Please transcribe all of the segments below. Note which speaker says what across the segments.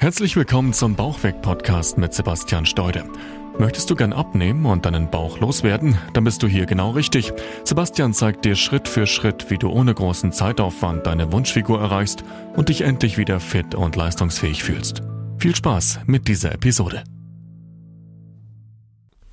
Speaker 1: Herzlich willkommen zum Bauchweg-Podcast mit Sebastian Steude. Möchtest du gern abnehmen und deinen Bauch loswerden? Dann bist du hier genau richtig. Sebastian zeigt dir Schritt für Schritt, wie du ohne großen Zeitaufwand deine Wunschfigur erreichst und dich endlich wieder fit und leistungsfähig fühlst. Viel Spaß mit dieser Episode.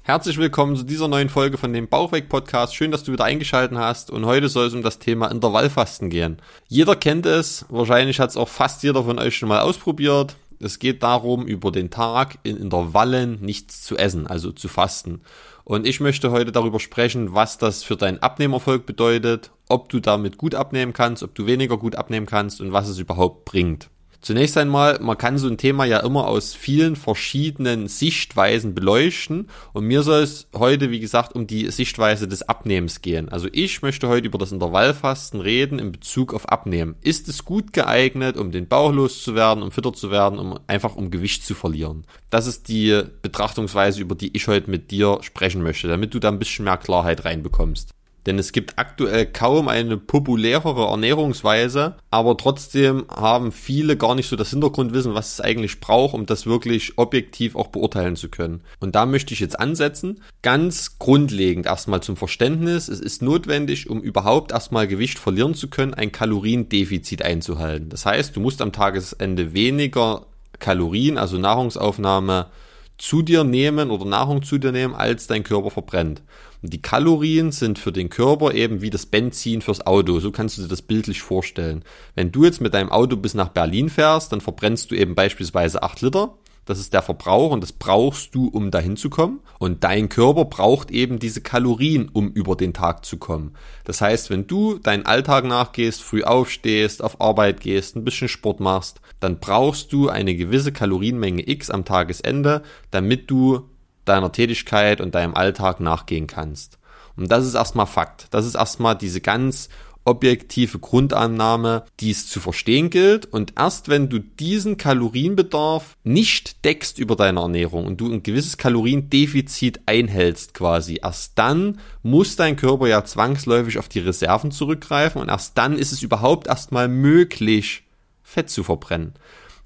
Speaker 2: Herzlich willkommen zu dieser neuen Folge von dem Bauchweg-Podcast. Schön, dass du wieder eingeschaltet hast und heute soll es um das Thema Intervallfasten gehen. Jeder kennt es, wahrscheinlich hat es auch fast jeder von euch schon mal ausprobiert. Es geht darum, über den Tag in Intervallen nichts zu essen, also zu fasten. Und ich möchte heute darüber sprechen, was das für deinen Abnehmerfolg bedeutet, ob du damit gut abnehmen kannst, ob du weniger gut abnehmen kannst und was es überhaupt bringt. Zunächst einmal, man kann so ein Thema ja immer aus vielen verschiedenen Sichtweisen beleuchten und mir soll es heute, wie gesagt, um die Sichtweise des Abnehmens gehen. Also ich möchte heute über das Intervallfasten reden in Bezug auf Abnehmen. Ist es gut geeignet, um den Bauch loszuwerden, um fitter zu werden, um einfach um Gewicht zu verlieren? Das ist die Betrachtungsweise, über die ich heute mit dir sprechen möchte, damit du da ein bisschen mehr Klarheit reinbekommst. Denn es gibt aktuell kaum eine populärere Ernährungsweise, aber trotzdem haben viele gar nicht so das Hintergrundwissen, was es eigentlich braucht, um das wirklich objektiv auch beurteilen zu können. Und da möchte ich jetzt ansetzen. Ganz grundlegend erstmal zum Verständnis. Es ist notwendig, um überhaupt erstmal Gewicht verlieren zu können, ein Kaloriendefizit einzuhalten. Das heißt, du musst am Tagesende weniger Kalorien, also Nahrungsaufnahme, zu dir nehmen oder Nahrung zu dir nehmen, als dein Körper verbrennt. Und die Kalorien sind für den Körper eben wie das Benzin fürs Auto. So kannst du dir das bildlich vorstellen. Wenn du jetzt mit deinem Auto bis nach Berlin fährst, dann verbrennst du eben beispielsweise 8 Liter. Das ist der Verbrauch und das brauchst du, um dahin zu kommen. Und dein Körper braucht eben diese Kalorien, um über den Tag zu kommen. Das heißt, wenn du deinen Alltag nachgehst, früh aufstehst, auf Arbeit gehst, ein bisschen Sport machst, dann brauchst du eine gewisse Kalorienmenge X am Tagesende, damit du deiner Tätigkeit und deinem Alltag nachgehen kannst. Und das ist erstmal Fakt. Das ist erstmal diese ganz objektive Grundannahme, die es zu verstehen gilt. Und erst wenn du diesen Kalorienbedarf nicht deckst über deine Ernährung und du ein gewisses Kaloriendefizit einhältst quasi, erst dann muss dein Körper ja zwangsläufig auf die Reserven zurückgreifen und erst dann ist es überhaupt erstmal möglich, Fett zu verbrennen.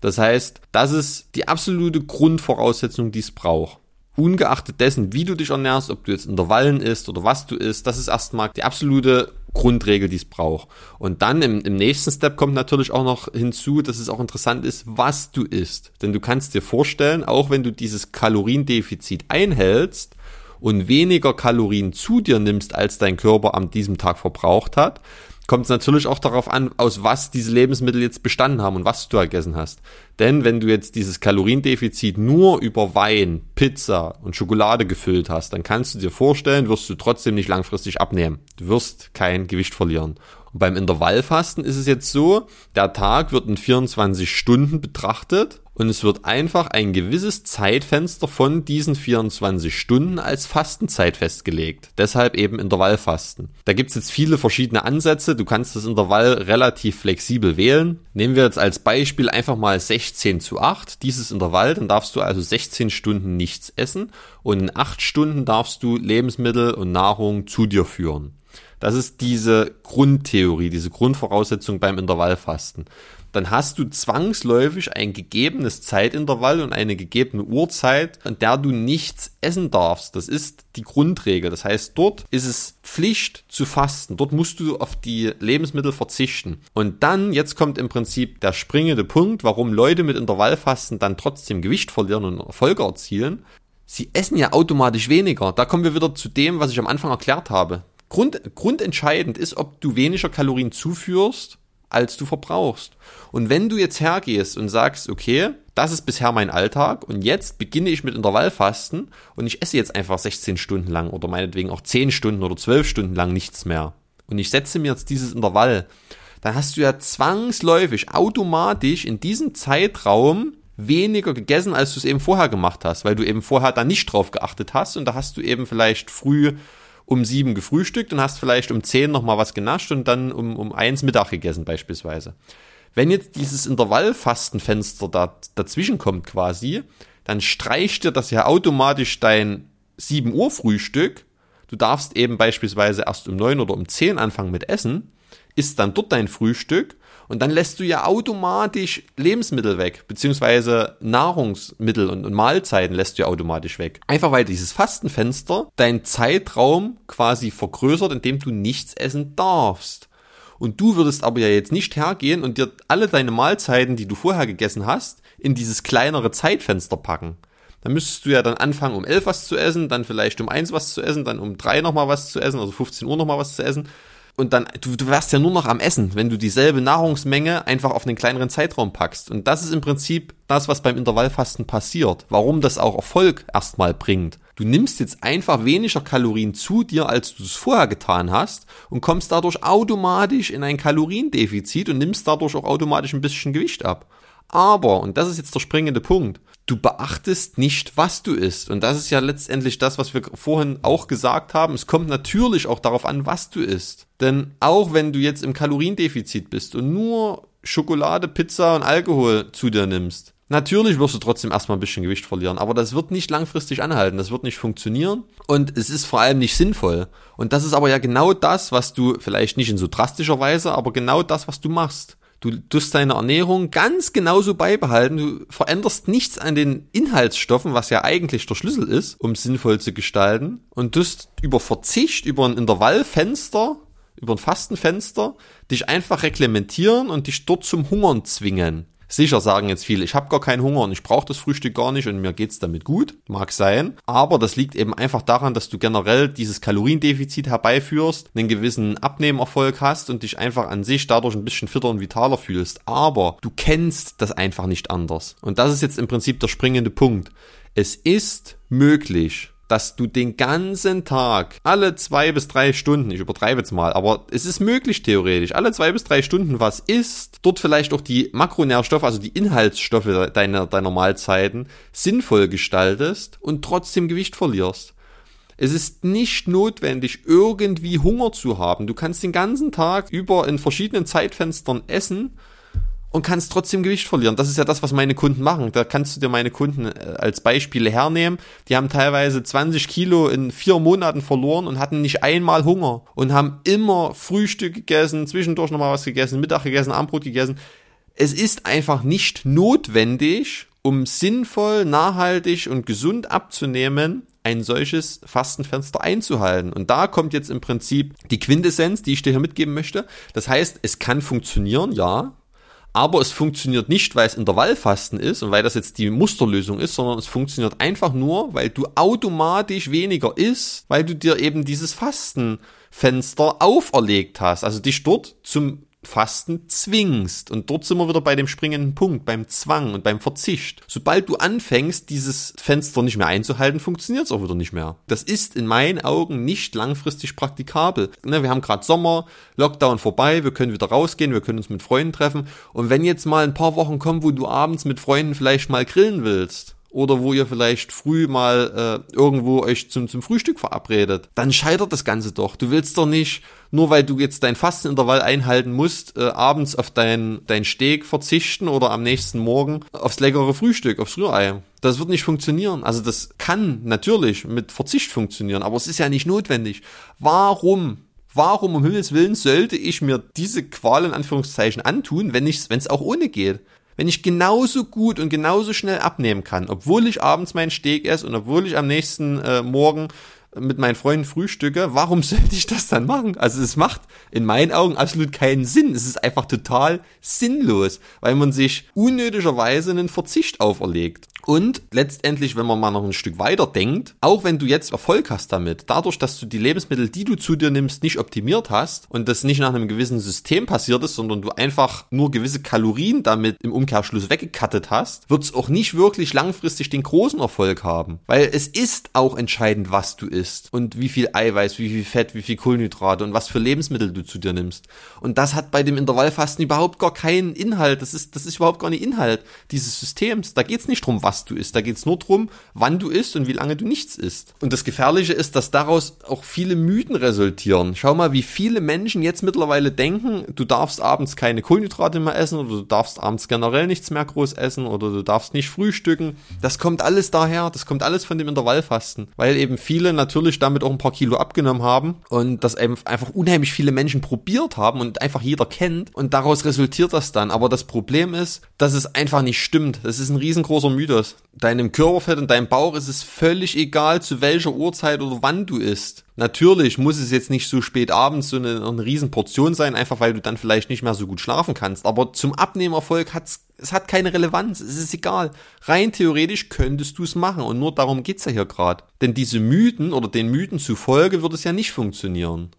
Speaker 2: Das heißt, das ist die absolute Grundvoraussetzung, die es braucht ungeachtet dessen, wie du dich ernährst, ob du jetzt Intervallen isst oder was du isst, das ist erstmal die absolute Grundregel, die es braucht. Und dann im, im nächsten Step kommt natürlich auch noch hinzu, dass es auch interessant ist, was du isst. Denn du kannst dir vorstellen, auch wenn du dieses Kaloriendefizit einhältst und weniger Kalorien zu dir nimmst, als dein Körper an diesem Tag verbraucht hat, kommt es natürlich auch darauf an, aus was diese Lebensmittel jetzt bestanden haben und was du gegessen hast. Denn wenn du jetzt dieses Kaloriendefizit nur über Wein, Pizza und Schokolade gefüllt hast, dann kannst du dir vorstellen, wirst du trotzdem nicht langfristig abnehmen. Du wirst kein Gewicht verlieren. Und beim Intervallfasten ist es jetzt so, der Tag wird in 24 Stunden betrachtet und es wird einfach ein gewisses Zeitfenster von diesen 24 Stunden als Fastenzeit festgelegt. Deshalb eben Intervallfasten. Da gibt es jetzt viele verschiedene Ansätze. Du kannst das Intervall relativ flexibel wählen. Nehmen wir jetzt als Beispiel einfach mal 16 zu 8. Dieses Intervall, dann darfst du also 16 Stunden nichts essen und in 8 Stunden darfst du Lebensmittel und Nahrung zu dir führen. Das ist diese Grundtheorie, diese Grundvoraussetzung beim Intervallfasten dann hast du zwangsläufig ein gegebenes Zeitintervall und eine gegebene Uhrzeit, an der du nichts essen darfst. Das ist die Grundregel. Das heißt, dort ist es Pflicht zu fasten. Dort musst du auf die Lebensmittel verzichten. Und dann, jetzt kommt im Prinzip der springende Punkt, warum Leute mit Intervallfasten dann trotzdem Gewicht verlieren und Erfolge erzielen. Sie essen ja automatisch weniger. Da kommen wir wieder zu dem, was ich am Anfang erklärt habe. Grund, grundentscheidend ist, ob du weniger Kalorien zuführst als du verbrauchst. Und wenn du jetzt hergehst und sagst, okay, das ist bisher mein Alltag und jetzt beginne ich mit Intervallfasten und ich esse jetzt einfach 16 Stunden lang oder meinetwegen auch 10 Stunden oder 12 Stunden lang nichts mehr und ich setze mir jetzt dieses Intervall, dann hast du ja zwangsläufig automatisch in diesem Zeitraum weniger gegessen, als du es eben vorher gemacht hast, weil du eben vorher da nicht drauf geachtet hast und da hast du eben vielleicht früh um sieben gefrühstückt und hast vielleicht um zehn nochmal was genascht und dann um, um eins Mittag gegessen beispielsweise. Wenn jetzt dieses Intervallfastenfenster da, dazwischen kommt quasi, dann streicht dir das ja automatisch dein 7 Uhr Frühstück. Du darfst eben beispielsweise erst um 9 oder um 10 anfangen mit Essen, isst dann dort dein Frühstück Und dann lässt du ja automatisch Lebensmittel weg, beziehungsweise Nahrungsmittel und, und Mahlzeiten lässt du ja automatisch weg. Einfach weil dieses Fastenfenster deinen Zeitraum quasi vergrößert, indem du nichts essen darfst. Und du würdest aber ja jetzt nicht hergehen und dir alle deine Mahlzeiten, die du vorher gegessen hast, in dieses kleinere Zeitfenster packen. Dann müsstest du ja dann anfangen, um 11 was zu essen, dann vielleicht um 1 was zu essen, dann um 3 nochmal was zu essen, also 15 Uhr nochmal was zu essen und dann, du, du wärst ja nur noch am Essen, wenn du dieselbe Nahrungsmenge einfach auf einen kleineren Zeitraum packst. Und das ist im Prinzip das, was beim Intervallfasten passiert. Warum das auch Erfolg erstmal bringt. Du nimmst jetzt einfach weniger Kalorien zu dir, als du es vorher getan hast und kommst dadurch automatisch in ein Kaloriendefizit und nimmst dadurch auch automatisch ein bisschen Gewicht ab. Aber, und das ist jetzt der springende Punkt, du beachtest nicht, was du isst. Und das ist ja letztendlich das, was wir vorhin auch gesagt haben. Es kommt natürlich auch darauf an, was du isst. Denn auch wenn du jetzt im Kaloriendefizit bist und nur Schokolade, Pizza und Alkohol zu dir nimmst, Natürlich wirst du trotzdem erstmal ein bisschen Gewicht verlieren, aber das wird nicht langfristig anhalten, das wird nicht funktionieren und es ist vor allem nicht sinnvoll. Und das ist aber ja genau das, was du vielleicht nicht in so drastischer Weise, aber genau das, was du machst. Du tust deine Ernährung ganz genauso beibehalten. Du veränderst nichts an den Inhaltsstoffen, was ja eigentlich der Schlüssel ist, um sinnvoll zu gestalten. Und tust über Verzicht, über ein Intervallfenster, über ein Fastenfenster, dich einfach reglementieren und dich dort zum Hungern zwingen. Sicher sagen jetzt viele, ich habe gar keinen Hunger und ich brauche das Frühstück gar nicht und mir geht's damit gut. Mag sein. Aber das liegt eben einfach daran, dass du generell dieses Kaloriendefizit herbeiführst, einen gewissen Abnehmerfolg hast und dich einfach an sich dadurch ein bisschen fitter und vitaler fühlst. Aber du kennst das einfach nicht anders. Und das ist jetzt im Prinzip der springende Punkt. Es ist möglich, dass du den ganzen Tag, alle zwei bis drei Stunden, ich übertreibe jetzt mal, aber es ist möglich theoretisch, alle zwei bis drei Stunden was isst, dort vielleicht auch die Makronährstoffe, also die Inhaltsstoffe deiner, deiner Mahlzeiten sinnvoll gestaltest und trotzdem Gewicht verlierst. Es ist nicht notwendig, irgendwie Hunger zu haben. Du kannst den ganzen Tag über in verschiedenen Zeitfenstern essen und kannst trotzdem Gewicht verlieren. Das ist ja das, was meine Kunden machen. Da kannst du dir meine Kunden äh, als Beispiele hernehmen. Die haben teilweise 20 Kilo in vier Monaten verloren und hatten nicht einmal Hunger und haben immer Frühstück gegessen, zwischendurch nochmal was gegessen, Mittag gegessen, Abendbrot gegessen. Es ist einfach nicht notwendig, um sinnvoll, nachhaltig und gesund abzunehmen, ein solches Fastenfenster einzuhalten. Und da kommt jetzt im Prinzip die Quintessenz, die ich dir hier mitgeben möchte. Das heißt, es kann funktionieren, ja, aber es funktioniert nicht, weil es Intervallfasten ist und weil das jetzt die Musterlösung ist, sondern es funktioniert einfach nur, weil du automatisch weniger isst, weil du dir eben dieses Fastenfenster auferlegt hast, also dich dort zum Fasten zwingst. Und dort sind wir wieder bei dem springenden Punkt, beim Zwang und beim Verzicht. Sobald du anfängst, dieses Fenster nicht mehr einzuhalten, funktioniert es auch wieder nicht mehr. Das ist in meinen Augen nicht langfristig praktikabel. Ne, wir haben gerade Sommer, Lockdown vorbei, wir können wieder rausgehen, wir können uns mit Freunden treffen. Und wenn jetzt mal ein paar Wochen kommen, wo du abends mit Freunden vielleicht mal grillen willst, oder wo ihr vielleicht früh mal äh, irgendwo euch zum, zum Frühstück verabredet, dann scheitert das Ganze doch. Du willst doch nicht, nur weil du jetzt dein Fastenintervall einhalten musst, äh, abends auf dein, dein Steak verzichten oder am nächsten Morgen aufs leckere Frühstück, aufs Rührei. Das wird nicht funktionieren. Also das kann natürlich mit Verzicht funktionieren, aber es ist ja nicht notwendig. Warum Warum um Himmels Willen sollte ich mir diese Qual in Anführungszeichen antun, wenn es auch ohne geht? Wenn ich genauso gut und genauso schnell abnehmen kann, obwohl ich abends meinen Steak esse und obwohl ich am nächsten äh, Morgen mit meinen Freunden frühstücke, warum sollte ich das dann machen? Also es macht in meinen Augen absolut keinen Sinn. Es ist einfach total sinnlos, weil man sich unnötigerweise einen Verzicht auferlegt. Und letztendlich, wenn man mal noch ein Stück weiter denkt, auch wenn du jetzt Erfolg hast damit, dadurch, dass du die Lebensmittel, die du zu dir nimmst, nicht optimiert hast und das nicht nach einem gewissen System passiert ist, sondern du einfach nur gewisse Kalorien damit im Umkehrschluss weggekattet hast, wird es auch nicht wirklich langfristig den großen Erfolg haben. Weil es ist auch entscheidend, was du isst und wie viel Eiweiß, wie viel Fett, wie viel Kohlenhydrate und was für Lebensmittel du zu dir nimmst. Und das hat bei dem Intervallfasten überhaupt gar keinen Inhalt. Das ist, das ist überhaupt gar nicht Inhalt dieses Systems. Da geht es nicht drum, was was du isst. Da geht's nur drum, wann du isst und wie lange du nichts isst. Und das Gefährliche ist, dass daraus auch viele Mythen resultieren. Schau mal, wie viele Menschen jetzt mittlerweile denken, du darfst abends keine Kohlenhydrate mehr essen oder du darfst abends generell nichts mehr groß essen oder du darfst nicht frühstücken. Das kommt alles daher, das kommt alles von dem Intervallfasten, weil eben viele natürlich damit auch ein paar Kilo abgenommen haben und das einfach unheimlich viele Menschen probiert haben und einfach jeder kennt und daraus resultiert das dann. Aber das Problem ist, dass es einfach nicht stimmt. Das ist ein riesengroßer Mythos. Deinem Körperfett und deinem Bauch ist es völlig egal, zu welcher Uhrzeit oder wann du isst. Natürlich muss es jetzt nicht so spät abends so eine, eine Riesenportion sein, einfach weil du dann vielleicht nicht mehr so gut schlafen kannst. Aber zum Abnehmerfolg hat's es hat keine Relevanz, es ist egal. Rein theoretisch könntest du es machen und nur darum geht's ja hier gerade. Denn diese Mythen oder den Mythen zufolge wird es ja nicht funktionieren.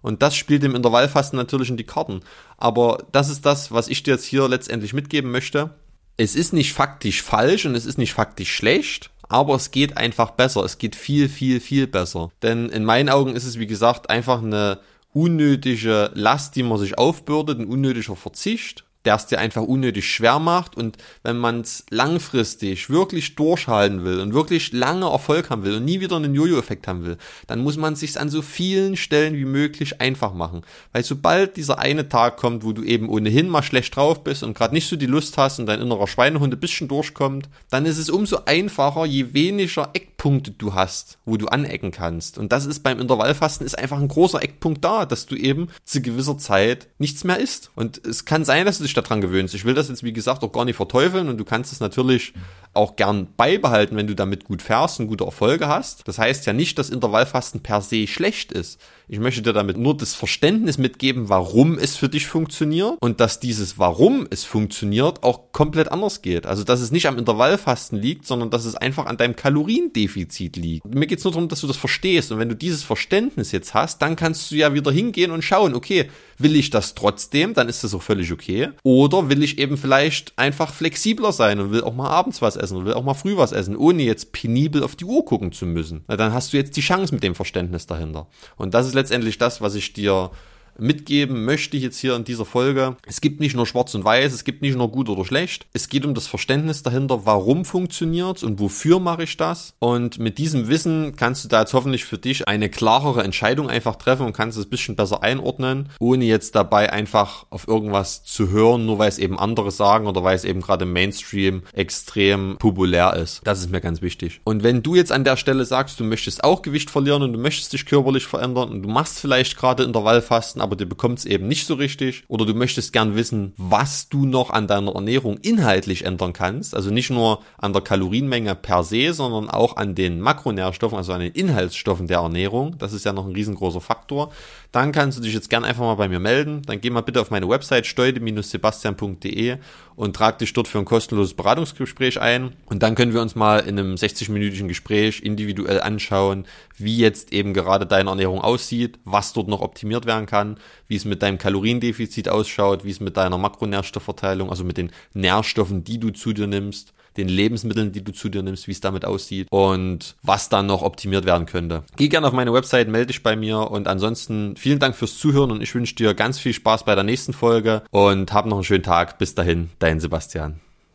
Speaker 2: Und das spielt dem Intervallfasten natürlich in die Karten. Aber das ist das, was ich dir jetzt hier letztendlich mitgeben möchte. Es ist nicht faktisch falsch und es ist nicht faktisch schlecht, aber es geht einfach besser. Es geht viel, viel, viel besser. Denn in meinen Augen ist es, wie gesagt, einfach eine unnötige Last, die man sich aufbürdet, ein unnötiger Verzicht der es dir einfach unnötig schwer macht. Und wenn man es langfristig wirklich durchhalten will und wirklich lange Erfolg haben will und nie wieder einen Jojo-Effekt haben will, dann muss man sich an so vielen Stellen wie möglich einfach machen. Weil sobald dieser eine Tag kommt, wo du eben ohnehin mal schlecht drauf bist und gerade nicht so die Lust hast und dein innerer Schweinehund ein bisschen durchkommt, dann ist es umso einfacher, je weniger Eckpunkte du hast, wo du anecken kannst. Und das ist beim Intervallfasten ist einfach ein großer Eckpunkt da, dass du eben zu gewisser Zeit nichts mehr isst. Und es kann sein, dass du dich daran gewöhnst. Ich will das jetzt, wie gesagt, auch gar nicht verteufeln und du kannst es natürlich auch gern beibehalten, wenn du damit gut fährst und gute Erfolge hast. Das heißt ja nicht, dass Intervallfasten per se schlecht ist. Ich möchte dir damit nur das Verständnis mitgeben, warum es für dich funktioniert und dass dieses Warum es funktioniert auch komplett anders geht. Also, dass es nicht am Intervallfasten liegt, sondern dass es einfach an deinem Kaloriendefizit liegt. Mir geht es nur darum, dass du das verstehst und wenn du dieses Verständnis jetzt hast, dann kannst du ja wieder hingehen und schauen, okay, will ich das trotzdem, dann ist das auch völlig okay. Oder will ich eben vielleicht einfach flexibler sein und will auch mal abends was essen und will auch mal früh was essen, ohne jetzt penibel auf die Uhr gucken zu müssen. Na, dann hast du jetzt die Chance mit dem Verständnis dahinter. Und das ist letztendlich das, was ich dir mitgeben möchte ich jetzt hier in dieser Folge. Es gibt nicht nur schwarz und weiß, es gibt nicht nur gut oder schlecht. Es geht um das Verständnis dahinter, warum funktioniert und wofür mache ich das. Und mit diesem Wissen kannst du da jetzt hoffentlich für dich eine klarere Entscheidung einfach treffen und kannst es ein bisschen besser einordnen, ohne jetzt dabei einfach auf irgendwas zu hören, nur weil es eben andere sagen oder weil es eben gerade im Mainstream extrem populär ist. Das ist mir ganz wichtig. Und wenn du jetzt an der Stelle sagst, du möchtest auch Gewicht verlieren und du möchtest dich körperlich verändern und du machst vielleicht gerade Intervallfasten, aber du bekommst eben nicht so richtig oder du möchtest gern wissen, was du noch an deiner Ernährung inhaltlich ändern kannst, also nicht nur an der Kalorienmenge per se, sondern auch an den Makronährstoffen, also an den Inhaltsstoffen der Ernährung, das ist ja noch ein riesengroßer Faktor, dann kannst du dich jetzt gern einfach mal bei mir melden, dann geh mal bitte auf meine Website steude-sebastian.de und trag dich dort für ein kostenloses Beratungsgespräch ein. Und dann können wir uns mal in einem 60-minütigen Gespräch individuell anschauen, wie jetzt eben gerade deine Ernährung aussieht, was dort noch optimiert werden kann wie es mit deinem Kaloriendefizit ausschaut, wie es mit deiner Makronährstoffverteilung, also mit den Nährstoffen, die du zu dir nimmst, den Lebensmitteln, die du zu dir nimmst, wie es damit aussieht und was dann noch optimiert werden könnte. Geh gerne auf meine Website, melde dich bei mir und ansonsten vielen Dank fürs Zuhören und ich wünsche dir ganz viel Spaß bei der nächsten Folge und hab noch einen schönen Tag. Bis dahin, dein Sebastian.